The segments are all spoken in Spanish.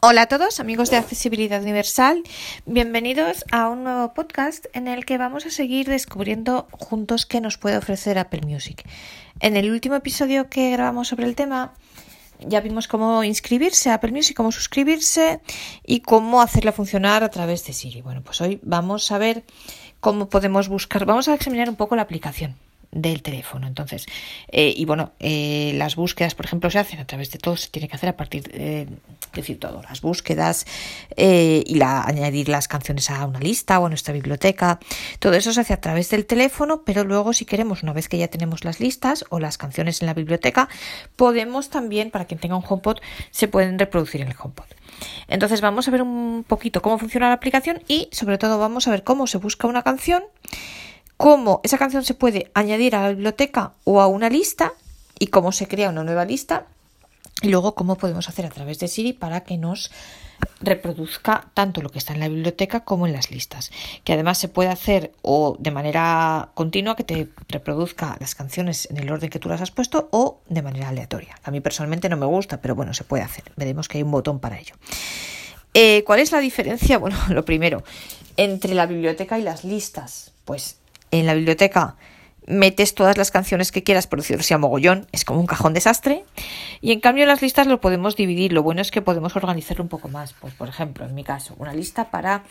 Hola a todos, amigos de Accesibilidad Universal. Bienvenidos a un nuevo podcast en el que vamos a seguir descubriendo juntos qué nos puede ofrecer Apple Music. En el último episodio que grabamos sobre el tema, ya vimos cómo inscribirse a Apple Music, cómo suscribirse y cómo hacerla funcionar a través de Siri. Bueno, pues hoy vamos a ver cómo podemos buscar, vamos a examinar un poco la aplicación del teléfono. Entonces, eh, y bueno, eh, las búsquedas, por ejemplo, se hacen a través de todo, se tiene que hacer a partir de, decir todo, las búsquedas eh, y la, añadir las canciones a una lista o a nuestra biblioteca. Todo eso se hace a través del teléfono, pero luego si queremos, una vez que ya tenemos las listas o las canciones en la biblioteca, podemos también, para quien tenga un HomePod, se pueden reproducir en el HomePod. Entonces vamos a ver un poquito cómo funciona la aplicación y sobre todo vamos a ver cómo se busca una canción cómo esa canción se puede añadir a la biblioteca o a una lista y cómo se crea una nueva lista y luego cómo podemos hacer a través de Siri para que nos reproduzca tanto lo que está en la biblioteca como en las listas. Que además se puede hacer o de manera continua que te reproduzca las canciones en el orden que tú las has puesto o de manera aleatoria. A mí personalmente no me gusta, pero bueno, se puede hacer. Veremos que hay un botón para ello. Eh, ¿Cuál es la diferencia? Bueno, lo primero, entre la biblioteca y las listas. Pues en la biblioteca metes todas las canciones que quieras, decirlo así, a mogollón, es como un cajón desastre. Y en cambio las listas lo podemos dividir. Lo bueno es que podemos organizarlo un poco más. Pues, por ejemplo, en mi caso, una lista para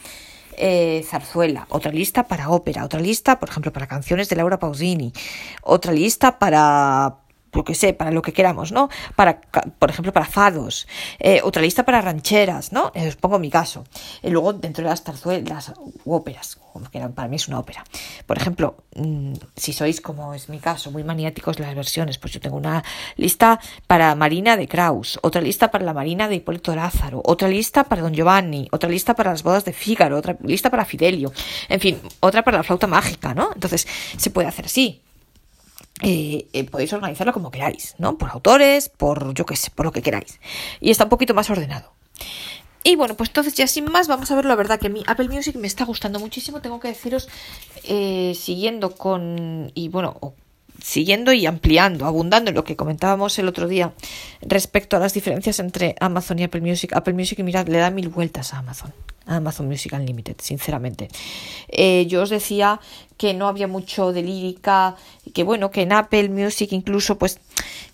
eh, zarzuela, otra lista para ópera, otra lista, por ejemplo, para canciones de Laura Pausini, otra lista para lo que sé, para lo que queramos, ¿no? Para, por ejemplo, para fados, eh, otra lista para rancheras, ¿no? Eh, os pongo mi caso. Y luego dentro de las tarzuelas óperas, como que para mí es una ópera. Por ejemplo, mm, si sois, como es mi caso, muy maniáticos las versiones, pues yo tengo una lista para Marina de Kraus, otra lista para la Marina de Hipólito Lázaro, otra lista para Don Giovanni, otra lista para las bodas de Fígaro, otra lista para Fidelio, en fin, otra para la flauta mágica, ¿no? Entonces, se puede hacer así. Podéis organizarlo como queráis, ¿no? Por autores, por yo qué sé, por lo que queráis. Y está un poquito más ordenado. Y bueno, pues entonces ya sin más vamos a ver la verdad que mi Apple Music me está gustando muchísimo. Tengo que deciros, eh, siguiendo con, y bueno, siguiendo y ampliando, abundando en lo que comentábamos el otro día respecto a las diferencias entre Amazon y Apple Music. Apple Music, mirad, le da mil vueltas a Amazon. Amazon Music Unlimited, sinceramente. Eh, yo os decía que no había mucho de lírica, que bueno, que en Apple Music incluso, pues,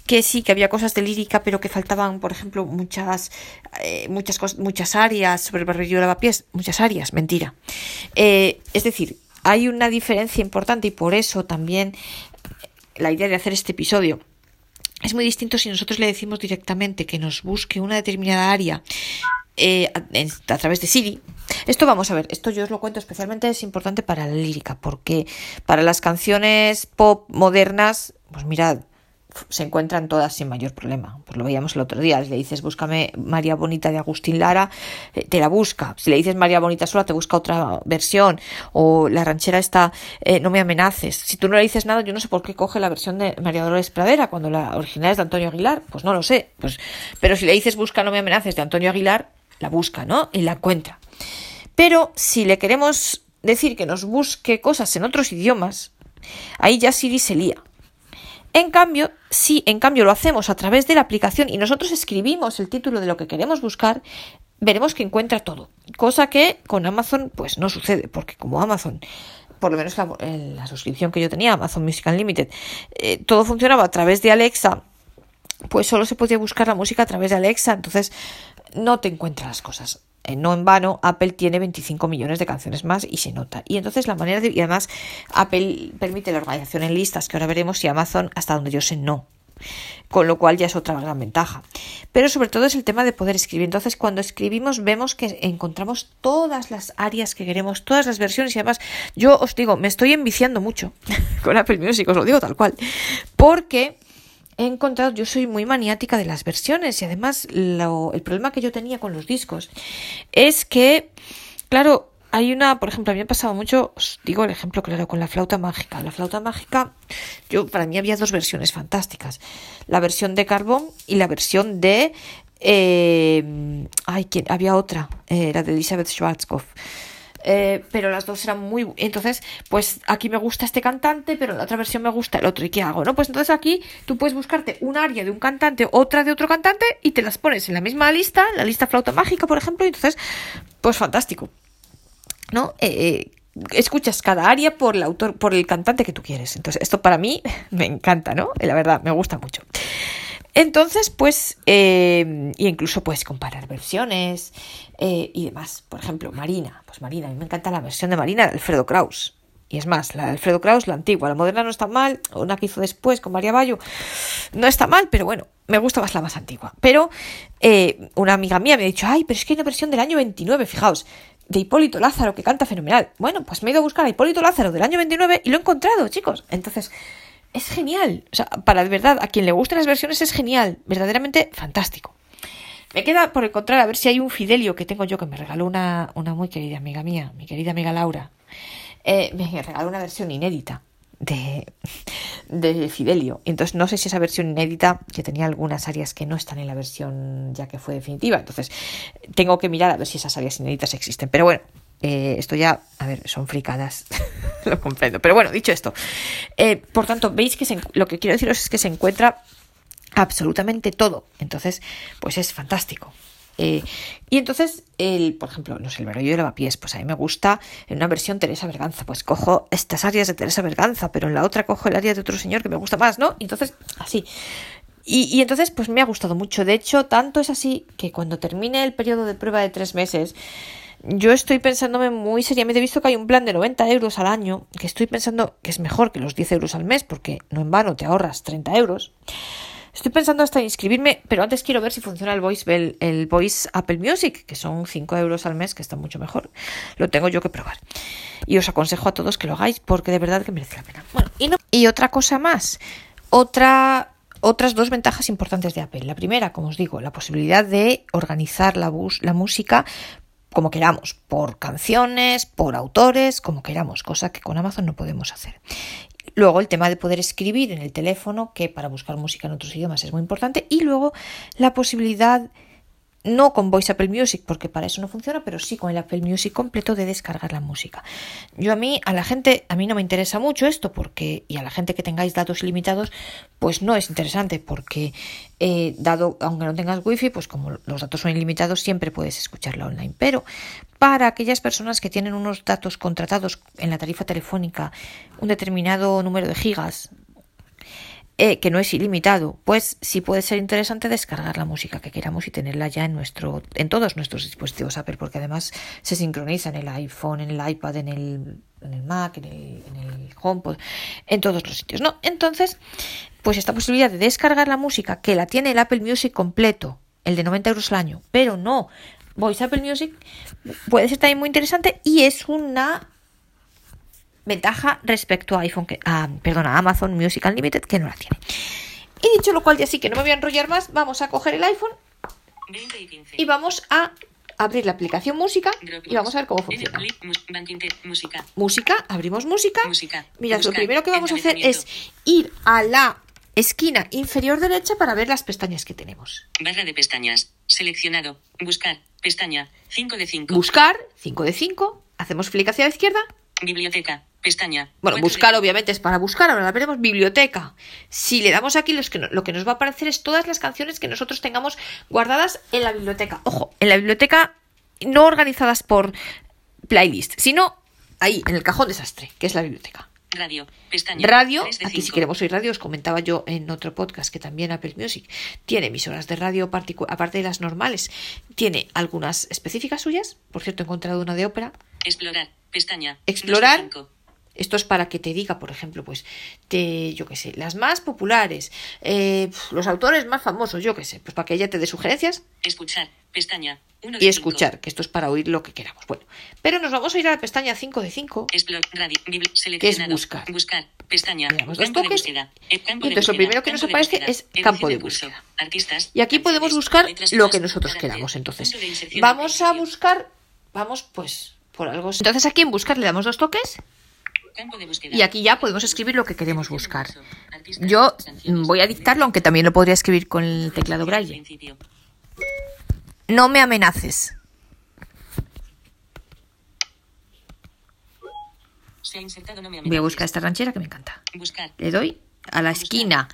que sí, que había cosas de lírica, pero que faltaban, por ejemplo, muchas, eh, muchas, muchas áreas sobre el barrio de lavapiés, muchas áreas, mentira. Eh, es decir, hay una diferencia importante y por eso también la idea de hacer este episodio es muy distinto si nosotros le decimos directamente que nos busque una determinada área eh, a, través de Siri. Esto vamos a ver, esto yo os lo cuento especialmente es importante para la lírica, porque para las canciones pop modernas, pues mirad, se encuentran todas sin mayor problema. Pues lo veíamos el otro día. Si le dices búscame María Bonita de Agustín Lara, eh, te la busca. Si le dices María Bonita sola, te busca otra versión. O la ranchera está eh, No me amenaces. Si tú no le dices nada, yo no sé por qué coge la versión de María Dolores Pradera cuando la original es de Antonio Aguilar. Pues no lo sé. Pues, pero si le dices busca No me amenaces de Antonio Aguilar, la busca, ¿no? Y la encuentra. Pero si le queremos decir que nos busque cosas en otros idiomas, ahí ya Siri se lía. En cambio, si en cambio lo hacemos a través de la aplicación y nosotros escribimos el título de lo que queremos buscar, veremos que encuentra todo. Cosa que con Amazon pues no sucede, porque como Amazon, por lo menos la, suscripción que yo tenía, Amazon Music Unlimited, eh, todo funcionaba a través de Alexa, pues solo se podía buscar la música a través de Alexa, entonces no te encuentra las cosas. Eh, no en vano, Apple tiene 25 millones de canciones más y se nota. Y entonces la manera de... Y además, Apple permite la organización en listas, que ahora veremos, y Amazon, hasta donde yo sé, no. Con lo cual ya es otra gran ventaja. Pero sobre todo es el tema de poder escribir. Entonces, cuando escribimos, vemos que encontramos todas las áreas que queremos, todas las versiones. Y además, yo os digo, me estoy enviciando mucho con Apple Music, os lo digo tal cual. Porque he encontrado, yo soy muy maniática de las versiones y además el problema que yo tenía con los discos es que, claro, hay una, por ejemplo, a mí me ha pasado mucho, os digo el ejemplo claro, con la flauta mágica. La flauta mágica, yo, para mí había dos versiones fantásticas. La versión de carbón y la versión de... Eh, ay, ¿quién? había otra, era de Elizabeth Schwarzkopf. Eh, pero las dos eran muy... Entonces, pues aquí me gusta este cantante, pero en la otra versión me gusta el otro. ¿Y qué hago? ¿No? Pues entonces aquí tú puedes buscarte un área de un cantante, otra de otro cantante, y te las pones en la misma lista, la lista flauta mágica, por ejemplo, y entonces, pues fantástico. ¿No? Eh, escuchas cada área por el autor, por el cantante que tú quieres. Entonces, esto para mí me encanta, ¿no? La verdad, me gusta mucho. Entonces, pues, eh, y incluso puedes comparar versiones eh, y demás. Por ejemplo, Marina. Pues Marina, a mí me encanta la versión de Marina de Alfredo Kraus. Y es más, la de Alfredo Kraus, la antigua, la moderna no está mal, una que hizo después con María Bayo, no está mal, pero bueno, me gusta más la más antigua. Pero eh, una amiga mía me ha dicho, ay, pero es que hay una versión del año 29, fijaos, de Hipólito Lázaro, que canta fenomenal. Bueno, pues me he ido a buscar a Hipólito Lázaro del año 29 y lo he encontrado, chicos. Entonces, es genial. O sea, para de verdad, a quien le gusten las versiones es genial. Verdaderamente fantástico. Me queda por encontrar a ver si hay un Fidelio que tengo yo que me regaló una, una muy querida amiga mía, mi querida amiga Laura. Eh, me regaló una versión inédita de, de Fidelio. Entonces no sé si esa versión inédita, que tenía algunas áreas que no están en la versión ya que fue definitiva. Entonces tengo que mirar a ver si esas áreas inéditas existen. Pero bueno, eh, esto ya, a ver, son fricadas, lo comprendo. Pero bueno, dicho esto, eh, por tanto, veis que lo que quiero deciros es que se encuentra absolutamente todo. Entonces, pues es fantástico. Eh, y entonces, el, por ejemplo, no sé, el barullo de lavapiés, pues a mí me gusta en una versión Teresa Berganza, pues cojo estas áreas de Teresa Berganza, pero en la otra cojo el área de otro señor que me gusta más, ¿no? Y entonces, así. Y, y, entonces, pues me ha gustado mucho. De hecho, tanto es así que cuando termine el periodo de prueba de tres meses, yo estoy pensándome muy seriamente, he visto que hay un plan de 90 euros al año, que estoy pensando que es mejor que los 10 euros al mes, porque no en vano te ahorras 30 euros. Estoy pensando hasta inscribirme, pero antes quiero ver si funciona el Voice, el, el Voice Apple Music, que son 5 euros al mes, que está mucho mejor. Lo tengo yo que probar. Y os aconsejo a todos que lo hagáis, porque de verdad que merece la pena. Y, y otra cosa más. Otra otras dos ventajas importantes de Apple. La primera, como os digo, la posibilidad de organizar la, bus, la música como queramos, por canciones, por autores, como queramos, cosa que con Amazon no podemos hacer. Luego el tema de poder escribir en el teléfono, que para buscar música en otros idiomas es muy importante. Y luego la posibilidad no con Voice Apple Music, porque para eso no funciona, pero sí con el Apple Music completo de descargar la música. Yo a mí, a la gente, a mí no me interesa mucho esto, porque, y a la gente que tengáis datos ilimitados, pues no es interesante, porque eh, dado, aunque no tengas wifi, pues como los datos son ilimitados, siempre puedes escucharla online. Pero para aquellas personas que tienen unos datos contratados en la tarifa telefónica, un determinado número de gigas, eh, que no es ilimitado, pues sí puede ser interesante descargar la música que queramos y tenerla ya en nuestro, en todos nuestros dispositivos Apple, porque además se sincroniza en el iPhone, en el iPad, en el, en el Mac, en el, en el HomePod, en todos los sitios, ¿no? Entonces, pues esta posibilidad de descargar la música que la tiene el Apple Music completo, el de 90 euros al año, pero no Voice Apple Music, puede ser también muy interesante y es una ventaja respecto a iPhone, que, a, perdona, a Amazon Music Unlimited, que no la tiene. Y dicho lo cual, ya sí que no me voy a enrollar más, vamos a coger el iPhone y vamos a abrir la aplicación música y vamos a ver cómo funciona. Música, abrimos música. Mira, lo primero que vamos a hacer es ir a la esquina inferior derecha para ver las pestañas que tenemos. Barra de pestañas. Seleccionado. Buscar. Pestaña. 5 de 5. Buscar. 5 de 5. Hacemos clic hacia la izquierda. Biblioteca. Pestaña. Bueno, buscar obviamente es para buscar, ahora la veremos biblioteca. Si le damos aquí los que lo que nos va a aparecer es todas las canciones que nosotros tengamos guardadas en la biblioteca. Ojo, en la biblioteca no organizadas por playlist, sino ahí, en el cajón desastre, que es la biblioteca. Radio, pestaña. Radio, aquí si queremos oír radio, os comentaba yo en otro podcast que también Apple Music tiene emisoras de radio, aparte de las normales, tiene algunas específicas suyas. Por cierto, he encontrado una de ópera. Explorar, pestaña. Explorar. Esto es para que te diga, por ejemplo, pues, te, yo qué sé, las más populares, eh, los autores más famosos, yo qué sé, pues para que ella te dé sugerencias. Escuchar, pestaña. y escuchar, que esto es para oír lo que queramos. Bueno, pero nos vamos a ir a la pestaña 5 de 5, radio, que es buscar. Buscar, pestaña. Le damos dos toques. Y entonces lo primero que nos aparece es campo de búsqueda. Artistas, y aquí podemos buscar lo que nosotros queramos. Entonces, vamos a buscar, vamos pues por algo. Entonces aquí en buscar le damos dos toques. Y aquí ya podemos escribir lo que queremos buscar. Yo voy a dictarlo, aunque también lo podría escribir con el teclado braille. No me amenaces. Voy a buscar esta ranchera que me encanta. Le doy a la esquina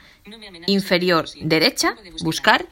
inferior derecha, buscar,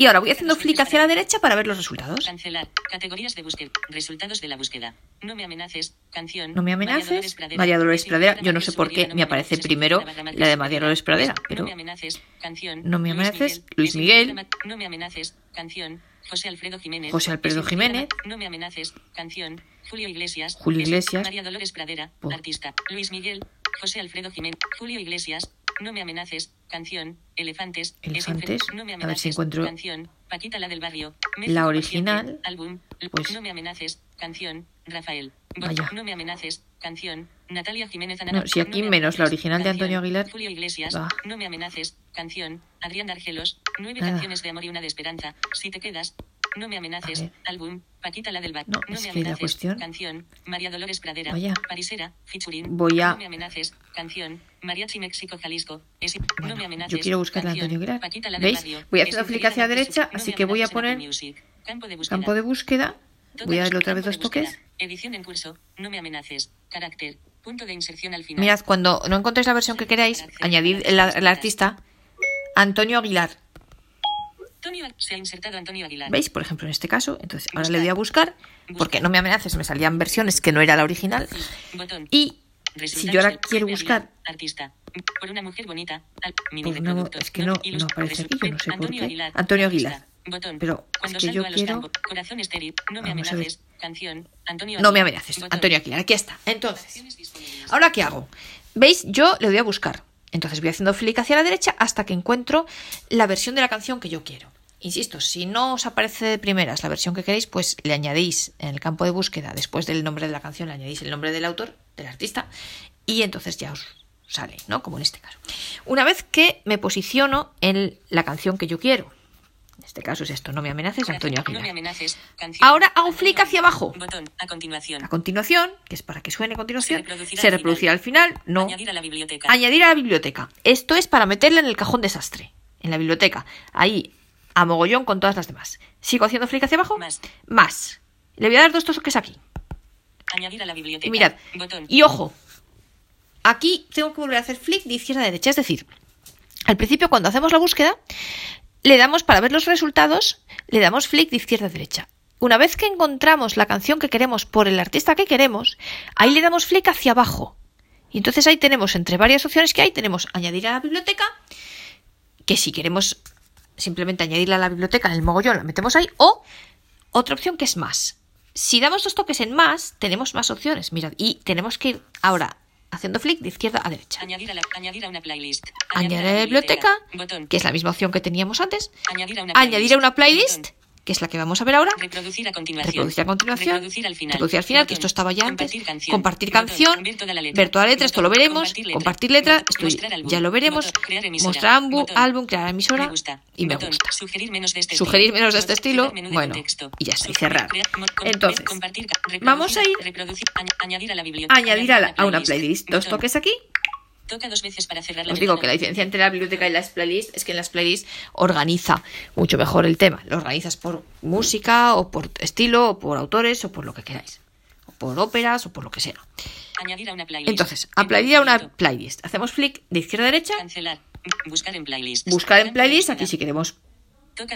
y ahora voy haciendo flick hacia la derecha para ver los resultados. Cancelar. Categorías de búsqueda. Resultados de la búsqueda. No me amenaces. Canción. No me María Dolores amenaces, Pradera. María Dolores Pradera. Yo no sé por qué no me aparece primero la de María Dolores Pradera, No pero me amenaces. Canción. No me Luis amenaces, Luis Miguel. No me amenaces. Canción. José Alfredo Jiménez. José Alfredo Jiménez. No me amenaces. Canción. Julio Iglesias. Julio Des- Iglesias. María Dolores Pradera. Artista. Luis Miguel. José Alfredo Jiménez. Julio Iglesias. No me amenaces. Canción. Elefantes. Elefantes. No me A ver si encuentro Canción. Paquita la del barrio. la original. Álbum. pues- No me amenaces. Canción. Rafael. Vaya. No me amenaces. Canción. Natalia Jiménez No, si aquí me menos la original de. Antonio Aguilar. Julio Iglesias. Va. No me amenaces. Canción. Adrián Argelos. Nueve Nada. canciones de amor y una de esperanza. Si te quedas. No me amenaces. A. Álbum. Paquita la del bar. No, No, es me que amenaces. cuestión- Canción. María Dolores Pradera. Vaya. Parisera. Featuring. Voy a- No me amenaces. Canción. Mariachi México Jalisco. Es- Bueno, no me amenaces. yo quiero buscar la. Antonio Aguilar. Paquita la del ¿Veis? Voy Es flick infinidad hacia la de derecha. No así que voy a poner. Campo de búsqueda. campo de búsqueda. Voy a darle otra vez dos toques. Edición en curso. No me amenaces. Carácter. Punto de inserción al final. Mirad, cuando no encontréis la versión que queráis, añadid el, el artista Antonio Aguilar. Antonio, se ha insertado Antonio Aguilar. ¿Veis? Por ejemplo, en este caso. Entonces, ahora le doy a buscar, porque no me amenaces, me salían versiones que no era la original. Botón. Y si yo ahora quiero buscar Artista. Por una mujer bonita. Al, mini mu- reproductor. es que no- no aparece aquí, yo no sé por Antonio qué. Aguilar, Antonio. Aguilar. Botón. Pero es Cuando que salgo yo a los quiero-. Corazón estéril. No me Vamos a ver. amenaces. Canción. Antonio no me Aguilar. amenaces. Antonio Aguilar, aquí está. Entonces. ¿ahora qué hago? ¿Veis? Yo le doy a buscar. Entonces voy haciendo flick hacia la derecha hasta que encuentro la versión de la canción que yo quiero. Insisto, si no os aparece de primeras la versión que queréis, pues le añadís en el campo de búsqueda, después del nombre de la canción, le añadís el nombre del autor, del artista, y entonces ya os sale, ¿no? Como en este caso. Una vez que me posiciono en la canción que yo quiero, en este caso es esto, no me amenaces, Antonio No me Aguilar. amenaces. Canción. Ahora hago flick hacia abajo. Botón. A continuación. A continuación, que es para que suene a continuación, Se reproducirá se al reproducirá al final, no. Añadir a la biblioteca. Añadir a la biblioteca. Esto es para meterla en el cajón desastre. En la biblioteca. Ahí, a mogollón con todas las demás. Sigo haciendo flick hacia abajo. Más. Más. Le voy a dar dos toques aquí. Añadir a la biblioteca. Y mirad. Botón. Y ojo. Aquí tengo que volver a hacer flick de izquierda a derecha. Es decir, al principio cuando hacemos la búsqueda, le damos para ver los resultados, le damos flick de izquierda a derecha. Una vez que encontramos la canción que queremos por el artista que queremos, ahí le damos flick hacia abajo. Y entonces ahí tenemos, entre varias opciones que hay, tenemos añadir a la biblioteca, que si queremos simplemente añadirla a la biblioteca en el mogollón, la metemos ahí, o otra opción que es más. Si damos dos toques en más, tenemos más opciones. Mirad, y tenemos que ir ahora haciendo flick de izquierda a derecha. Añadir a, la, añadir a una playlist. Añadir a la biblioteca, Botón. que es la misma opción que teníamos antes. Añadir a una Añadir a una playlist. Que es la que vamos a ver ahora. Reproducir a continuación. Reproducir a continuación. Reproducir al final. Reproducir al final, que esto estaba ya antes. Compartir canción. Compartir canción. Ver toda la letra. Ver toda la letra, esto lo veremos. Compartir letra. Esto ya lo veremos. Botón. Crear emisora. Mostrar álbum, álbum, crear emisora. Me gusta. Y me Botón. gusta. Sugerir menos de este Sugerir estilo. menos de este estilo, bueno, y ya está, y cerrar. Entonces, vamos a ir- añadir a la. Añadir a, la- a una playlist. Dos toques aquí. Toca dos veces para cerrar la Os digo que la diferencia entre la biblioteca y las playlists es que en las playlists organiza mucho mejor el tema. Lo organizas por música o por estilo o por autores o por lo que queráis. O por óperas o por lo que sea. Añadir a una playlist. Entonces, añadir a una playlist. Hacemos flick de izquierda a derecha. Cancelar. Buscar en playlist. Buscar en playlist. Aquí si queremos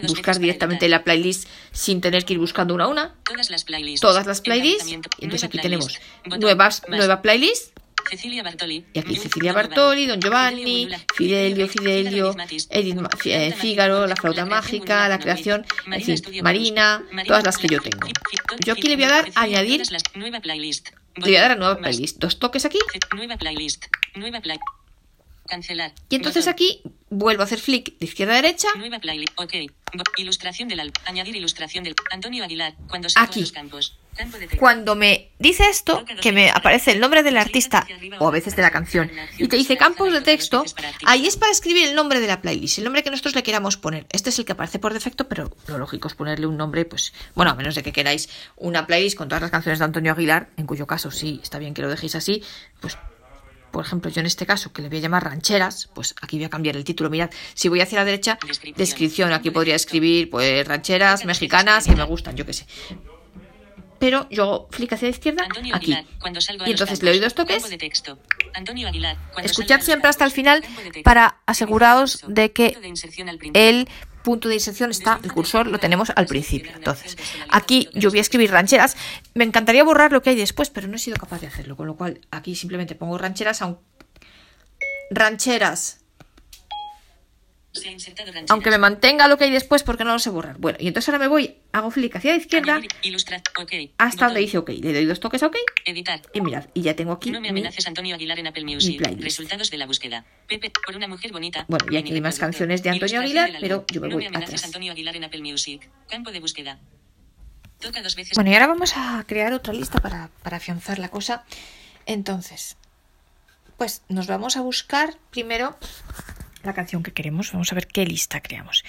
buscar directamente la playlist sin tener que ir buscando una a una. Todas las playlists. Todas las playlists. Emplazamiento. Y entonces aquí tenemos nuevas, nueva playlist. Cecilia Bartoli. Y aquí Cecilia. Bartoli, Don Giovanni, Fidelio, Fidelio, Edith eh, Figaro, La Flauta Mágica, La Creación, Marina todas las que yo tengo. Yo aquí le voy a dar añadir, le voy a dar a nueva playlist. Dos toques aquí. Ce- Nueva playlist. Nueva play. Cancelar. Y entonces aquí vuelvo a hacer flick de izquierda a derecha. Nueva playlist. Ok. Bo- Ilustración del álbum. Añadir ilustración del Antonio Aguilar. Cuando salgo Aquí. los campos. Cuando me dice esto, que me aparece el nombre del artista o a veces de la canción y te dice campos de texto, ahí es para escribir el nombre de la playlist, el nombre que nosotros le queramos poner. Este es el que aparece por defecto, pero lo lógico es ponerle un nombre, pues, bueno, a menos de que queráis una playlist con todas las canciones de Antonio Aguilar, en cuyo caso sí, está bien que lo dejéis así, pues por ejemplo, yo en este caso, que le voy a llamar rancheras, pues aquí voy a cambiar el título. Mirad, si voy hacia la derecha, descripción. Aquí podría escribir, pues, rancheras mexicanas que me gustan, yo qué sé. Pero yo hago hacia la izquierda Antonio aquí. Aguilar, cuando salgo a Y entonces campos, le doy dos toques. campo de texto. Antonio Aguilar, cuando Escuchad siempre hasta el final para aseguraos de que el punto de inserción está, el cursor lo tenemos al principio. Entonces, aquí yo voy a escribir rancheras. Me encantaría borrar lo que hay después, pero no he sido capaz de hacerlo. Con lo cual, aquí simplemente pongo rancheras, rancheras, Se ha insertado rancheras. Aunque me mantenga lo que hay después porque no lo sé borrar. Bueno, y entonces ahora me voy, hago clic hacia la izquierda ilustrar, hasta donde dice OK. Le doy dos toques a OK Editar. y mirad, y ya tengo aquí No me mi- amenaces Antonio Aguilar en Apple Music. playlist. Resultados de la búsqueda. Pepe, por una mujer bonita. Bueno, y aquí hay más canciones de Antonio Aguilar, pero yo me no voy me amenaces atrás. Antonio Aguilar en Apple Music. Campo de búsqueda. Toca dos veces. Bueno, y ahora vamos a crear otra lista para, para afianzar la cosa. Entonces, pues nos vamos a buscar primero la canción que queremos. Vamos a ver qué lista creamos.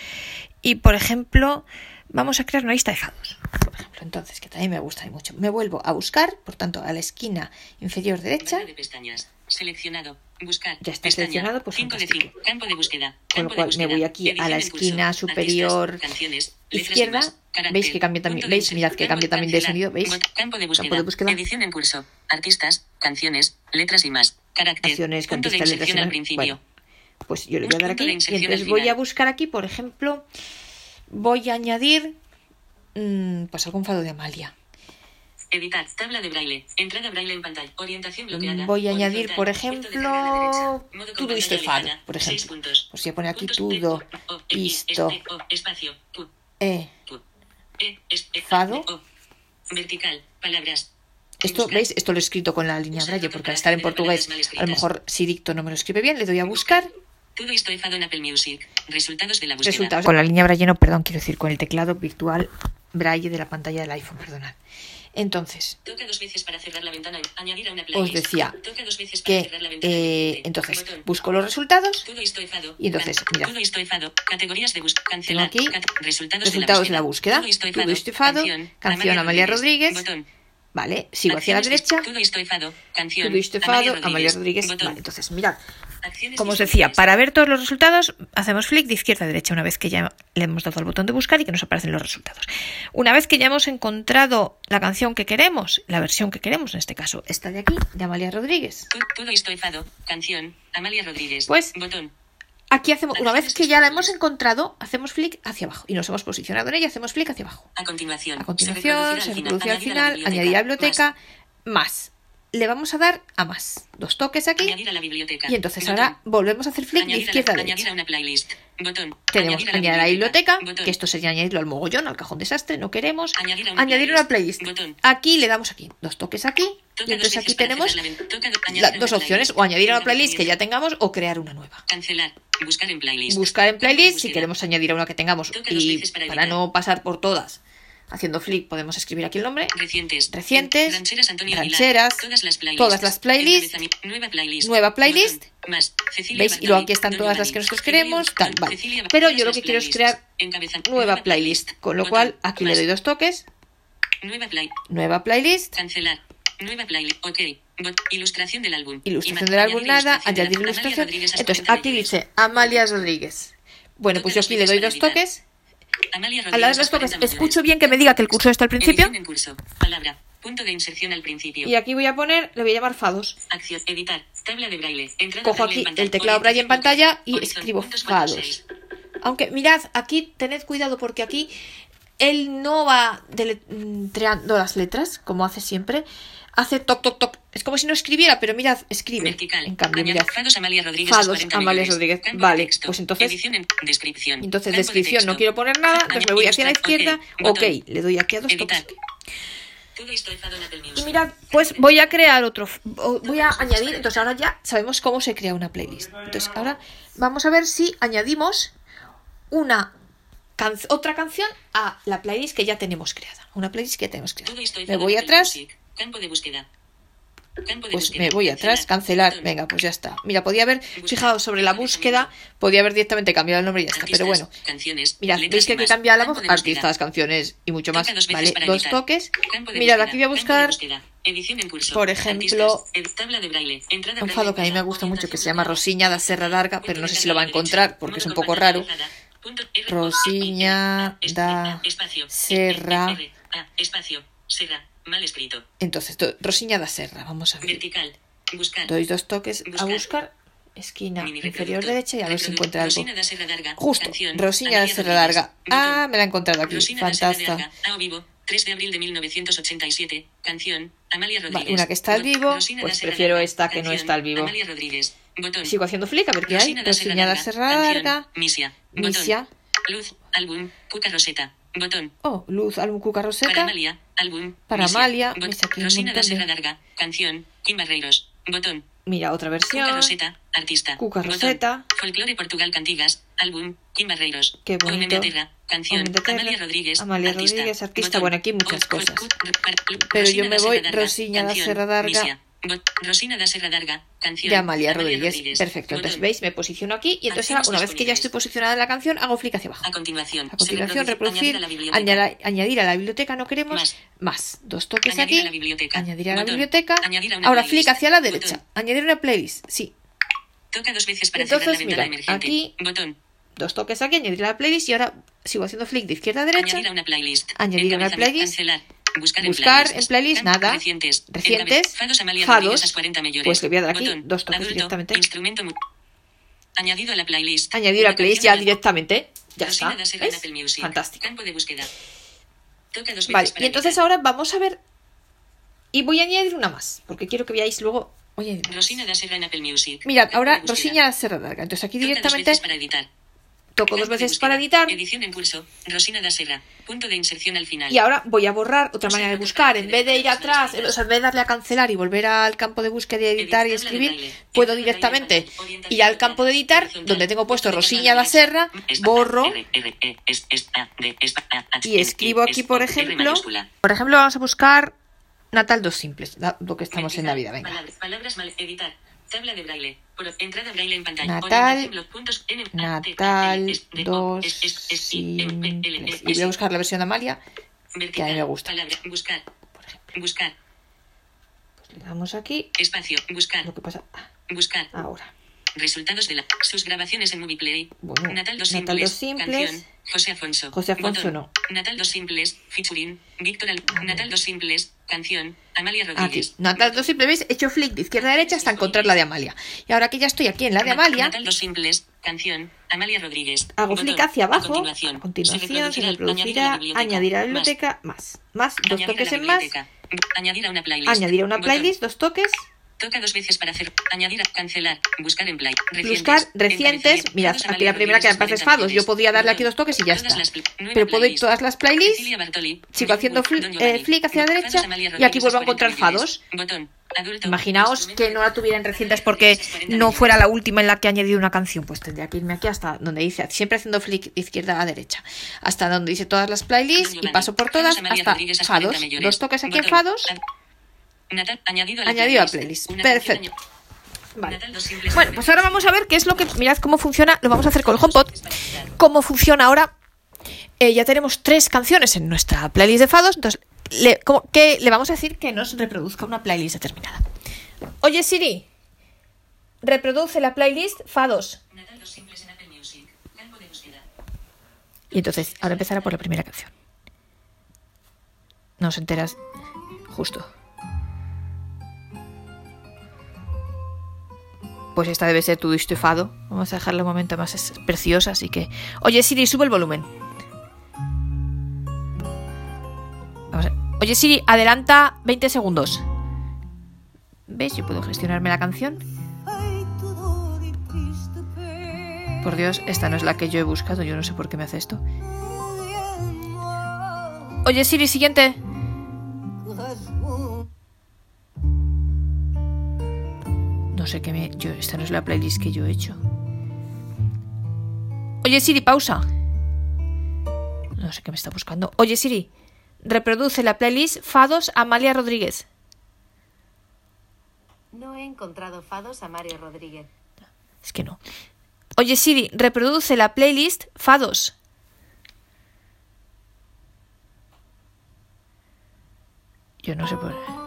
Y, por ejemplo, vamos a crear una lista de fados. Por ejemplo, entonces, que también me gusta mucho. Me vuelvo a buscar, por tanto, a la esquina inferior derecha. Barra de pestañas. Seleccionado. Buscar. Ya está Pestaña. seleccionado, pues Cinco de fantástico. cinco. Campo de búsqueda. Con lo cual me voy aquí a la curso. esquina Artistas, superior canciones, letras izquierda. más. Carácter. ¿Veis que cambia también? ¿Veis? Mirad que cambia también de sonido. ¿Veis? Campo de búsqueda. Campo de búsqueda. Edición en curso. Artistas, canciones, letras y más. Carácter. Canciones Punto de inserción al letras. principio. Bueno, pues yo le voy a dar aquí y entonces voy a buscar aquí, por ejemplo, voy a añadir mm, pues algún fado de Amalia. Editar. Tabla de braille. Entrada braille en pantalla. Orientación bloqueada. Voy a añadir, por ejemplo, con todo este fado, por ejemplo. Pues voy a poner aquí todo esto, espacio, eh, E, es, E, Fado. Vertical. Palabras. Esto. ¿veis? Esto lo he escrito con la línea braille porque al estar en portugués, a lo mejor si dicto no me lo escribe bien, le doy a buscar Todo esto he fado en Apple Music. Resultados de la búsqueda. resultados. Con la línea braille no, perdón, quiero decir, con el teclado virtual braille de la pantalla del iPhone, perdonad. Entonces, Toca dos veces para cerrar la ventana. Añadir a una os decía Toca dos veces para que cerrar la ventana. eh, entonces Botón. busco los resultados Todo. Y entonces, mira. Todo esto he fado. Categorías de búsqueda. Tengo Cancelar. aquí Cat- resultados, resultados de la búsqueda. Todo Todo. Canción, Amalia Rodríguez. Botón. Vale, sigo hacia la derecha. Todo. Canción. Todo esto he fado, Amalia Rodríguez. Vale, entonces, mirad, como os decía, para ver todos los resultados, hacemos flick de izquierda a derecha una vez que ya le hemos dado al botón de buscar y que nos aparecen los resultados. Una vez que ya hemos encontrado la canción que queremos, la versión que queremos, en este caso, esta de aquí, de Amalia Rodríguez. Todo. Canción. Amalia. Pues- Botón. Aquí hacemos, una vez que ya la hemos encontrado, hacemos flick hacia abajo y nos hemos posicionado en ella, hacemos flick hacia abajo. A continuación. A continuación, se reproduce al final, Añadir a biblioteca, más. Le vamos a dar a más. Dos toques aquí. Añadir a la biblioteca. Y entonces Botón. ahora volvemos a hacer flick de Añadir a la- izquierda a Añadir a derecha. una playlist. Botón. Tenemos añadir a la biblioteca, Botón. que esto sería añadirlo al mogollón, al cajón desastre, no queremos. Añadir a una Añadir una playlist. Aquí le damos aquí, dos toques aquí. Toca Y entonces aquí tenemos la añadir dos opciones, o añadir a una playlist que ya tengamos o crear una nueva. Cancelar. Buscar en playlist. Buscar en Campo de playlist, si queremos añadir a una que tengamos Toca y para no pasar por todas, haciendo flick podemos escribir aquí el nombre. Recientes. Recientes, Rancheras Antonio Aguilar. rancheras, Todas las playlists. todas las playlists, Encabezami- Nueva playlist. nueva playlist. Botón. Más. Cecilia ¿Veis? Y luego aquí están Don todas las que nosotros queremos, tal, vale. Pero yo lo que quiero es crear nueva playlist, con lo cual aquí le doy dos toques, Nueva play. nueva playlist, Cancelar. Nueva playlist. Ok. Bot- Ilustración del álbum. ilustración del álbum nada, añadir ilustración. Entonces 40 aquí dice Amalia Rodríguez. Bueno, pues yo aquí le doy dos toques. Al dos toques, 40 millones. escucho bien que me diga que el curso está al principio. En curso. Palabra. Punto de inserción al principio. Y aquí voy a poner, le voy a llamar fados. Acción. Editar. Tabla de braille. Entrada Cojo aquí el teclado braille en pantalla y escribo fados. Aunque mirad, aquí tened cuidado porque aquí él no va deletreando las letras, como hace siempre. Hace toc, toc, toc. Es como si no escribiera, pero mirad, escribe. Vertical. En cambio, mirad. Fados Amalia Rodríguez. Fados, 40 Amalia millones. Rodríguez. Vale, pues entonces- en descripción. Entonces, Campo descripción, no quiero poner nada, entonces me voy hacia la izquierda. ok. Le doy aquí a dos Editar. toques. Y mirad, pues voy a crear otro, voy a añadir, entonces ahora ya sabemos cómo se crea una playlist. Entonces ahora vamos a ver si añadimos una can- otra canción a la playlist que ya tenemos creada. Una playlist que ya tenemos creada. Me voy atrás. Campo de búsqueda. Campo de pues búsqueda. me voy atrás, cancelar, venga, pues ya está. Mira, podía haber fijado sobre la búsqueda, podía haber directamente cambiado el nombre y ya está, pero bueno. Letras veis que aquí cambia la voz, artistas, canciones y mucho más. Vale, dos toques. Mirad, aquí voy a buscar búsqueda. Edición en curso. por ejemplo, Artistas, ed- tabla de braille. Entrada un fado que a mí me gusta mucho que se llama. Rosiña da Serra Larga, pero no sé si lo va a encontrar porque es un poco raro. Rosiña da espacio, Serra. Mal escrito. Entonces, Rosiña da Serra, vamos a ver. Vertical. Buscar. Doy dos toques a Buscar. buscar, esquina Mini inferior reproductor. derecha y a ver si encuentra algo. Rosina da Serra Darga. Justo, Canción. Rosiña da Serra. Botón. Ah, me la he encontrado aquí, Rosina fantástica. Darga. A o vivo. 3 de abril de 1987. Canción. Amalia Rodríguez. Vale, una que está al vivo, Rosina pues prefiero Darga. esta que no está al vivo. Amalia Rodríguez. Botón. Sigo haciendo flick a ver qué hay. Rosina da Serra Darga. Serra Canción. Larga. Misia. Misia. Luz. Álbum. Cuca Roseta. Botón. Oh, Luz, álbum Cuca Para Roseta. Amalia, álbum. Para. Amalia, un Rosina da Serra Darga. Canción. Kim Barreiros. Botón. Mira, otra Cuca versión. Roseta. Artista. Cuca. Roseta. Folclore Portugal Cantigas. Álbum. Kim Barreiros. Qué bonito. Canción. Amalia Rodríguez. Amalia artista. Rodríguez, artista. Bueno, aquí muchas cosas. Pero Rosina yo me voy. Rosiña da. Serra Darga. Rosina da Serra Darga. Canción. de Amalia Rodríguez. Perfecto. Entonces. ¿veis? Me posiciono aquí y entonces una vez que ya estoy posicionada en la canción, hago flick hacia abajo. A continuación. A continuación, reproducir, añadir a la biblioteca. añada- añadir a la biblioteca, no queremos Más. más. Dos toques Añadir a aquí, la añadir a la Botón. biblioteca, ahora flick hacia la derecha, Botón. añadir una playlist, sí. Toca dos veces para Entonces, cerrar la ventana mira, emergente. aquí- Botón. Dos toques aquí, añadir a la playlist y ahora sigo haciendo flick de izquierda a derecha. Añadir a una playlist. Añadir a una Encabezamiento. playlist. Cancelar. Buscar, Buscar en playlist, nada. Recientes. Fados Amalia Fados. Rodríguez, las 40 mayores. Pues le voy a dar aquí Botón. dos toques Adulto. directamente. Instrumento. Añadido a la playlist. A la ya de directamente. Ya Rosina está. Fantástico. Campo de búsqueda. Toca dos Vale, y entonces ahora vamos a ver. Y voy a añadir una más, porque quiero que veáis luego. Más. Rosina Serra en Apple Music. Mirad, ahora de búsqueda. Rosiña Serra. Entonces aquí directamente veces para editar. Toco dos veces para editar. Edición en. Rosina. Punto de inserción al final. Y ahora voy a borrar otra manera de buscar. En vez de ir atrás, o sea, en vez de darle a cancelar y volver al campo de búsqueda y editar y escribir, puedo directamente ir al campo de editar, donde tengo puesto Rosiña da Serra, borro y escribo aquí, por ejemplo, por ejemplo, vamos a buscar Natal dos simples, lo que estamos en Navidad, venga. Palabras, palabras mal, editar. Tabla de braille. Por, entrada braille en pantalla. Natal, Natal L, S, D, O, dos S, S, S, I, M, P, L, simples. S, Y voy a buscar la versión de Amalia, que a mí me gusta. Palabra, buscar. Buscar. le damos aquí, Espacio. Buscar. lo que pasa ah, Buscar. ahora. Resultados de la, sus grabaciones en Movie Play. Bueno, Natal dos Natal simples. dos simples. Canción. José Afonso. José Afonso Botón. no. Natal dos simples. Featuring. Víctor Al. Natal dos simples. Canción. Amalia Aquí, Rodríguez. Natal dos simples, ¿veis? He hecho flick de izquierda a derecha hasta encontrar la de Amalia. Y ahora que ya estoy aquí en la de Amalia, Natal dos simples. Canción. Amalia Rodríguez. hago flick hacia abajo. A continuación. A continuación se reproducirá- reproducirá añadir a la biblioteca más. Más, dos toques en más. Añadir a una playlist. Añadir a una Botón. playlist, dos toques. Toca dos veces para hacer. Añadir cancelar. Buscar en play. Buscar recientes. Mirad, aquí la primera que me parece es Fados. Yo podría darle aquí dos toques y ya está. Pero puedo ir todas las playlists. Sigo haciendo eh, flick hacia la derecha y aquí vuelvo a encontrar Fados. Imaginaos que no la tuviera en recientes porque no fuera la última en la que he añadido una canción. Pues tendría que irme aquí hasta donde dice, siempre haciendo flick de izquierda a derecha. Hasta donde dice todas las playlists y paso por todas hasta Fados. Dos toques aquí en Fados. Añadido a, Añadido a playlist. Perfecto. Vale. Bueno, pues ahora vamos a ver qué es lo que. Mirad cómo funciona. Lo vamos a hacer con el HomePod. Cómo funciona ahora. Eh, ya tenemos tres canciones en nuestra playlist de fados. Entonces, le, como que le vamos a decir que nos reproduzca una playlist determinada. Oye, Siri. Reproduce la playlist fados. Y entonces, ahora empezará por la primera canción. No os enteras. Justo. Pues esta debe ser tu estufado. Vamos a dejarla un momento más, preciosa, así que... Oye Siri, sube el volumen. Oye Siri, adelanta 20 segundos. ¿Ves? Yo puedo gestionarme la canción. Por Dios, esta no es la que yo he buscado. Yo no sé por qué me hace esto. Oye Siri, siguiente. Sé qué me... Yo, esta no es la playlist que yo he hecho. Oye Siri, pausa. No sé qué me está buscando. Oye Siri, reproduce la playlist Fados Amalia Rodríguez. No he encontrado fados a Mario Rodríguez. Es que no. Oye Siri, reproduce la playlist Fados. Yo no sé por...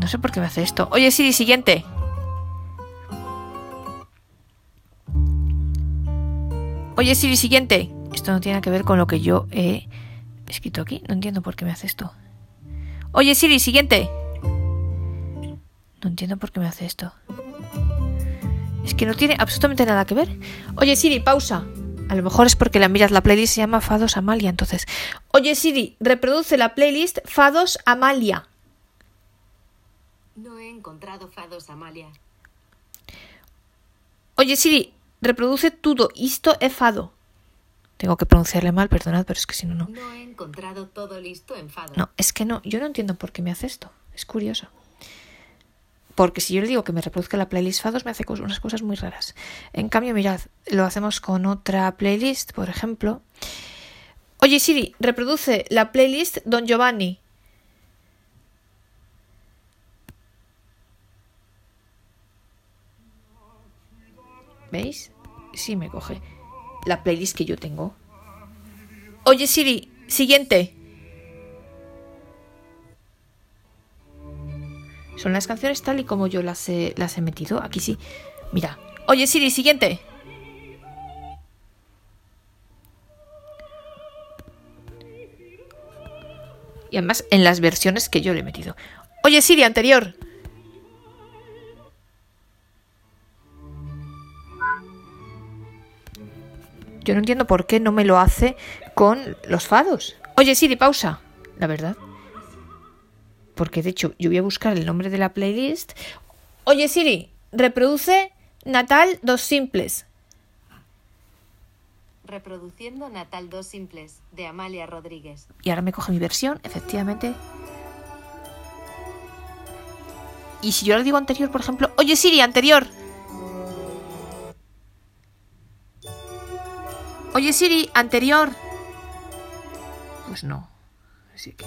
No sé por qué me hace esto. Oye Siri, siguiente. Oye Siri, siguiente. Esto no tiene que ver con lo que yo he escrito aquí. No entiendo por qué me hace esto. Oye Siri, siguiente. No entiendo por qué me hace esto. Es que no tiene absolutamente nada que ver. Oye Siri, pausa. A lo mejor es porque la miras, la playlist se llama Fados Amalia, entonces. Oye Siri, reproduce la playlist Fados Amalia. No he encontrado fados Amalia. Oye Siri, reproduce todo esto es fado. Tengo que pronunciarle mal, perdonad, pero es que si no, no. No he encontrado todo listo en fado. No, es que no, yo no entiendo por qué me hace esto. Es curioso. Porque si yo le digo que me reproduzca la playlist Fados, me hace unas cosas muy raras. En cambio, mirad, lo hacemos con otra playlist, por ejemplo. Oye Siri, reproduce la playlist Don Giovanni. ¿Veis? Sí me coge la playlist que yo tengo. Oye Siri, siguiente. Son las canciones tal y como yo las he, las he metido. Aquí sí. Mira. Oye Siri, siguiente. Y además en las versiones que yo le he metido. Oye Siri, anterior. Yo no entiendo por qué no me lo hace con los fados. Oye Siri, pausa. La verdad. Porque de hecho yo voy a buscar el nombre de la playlist. Oye Siri, reproduce Natal dos simples. Reproduciendo Natal 2 Simples, de Amalia Rodríguez. Y ahora me coge mi versión, efectivamente. Y si yo le digo anterior, por ejemplo, oye Siri, anterior. Oye Siri, anterior. Pues no. Así que.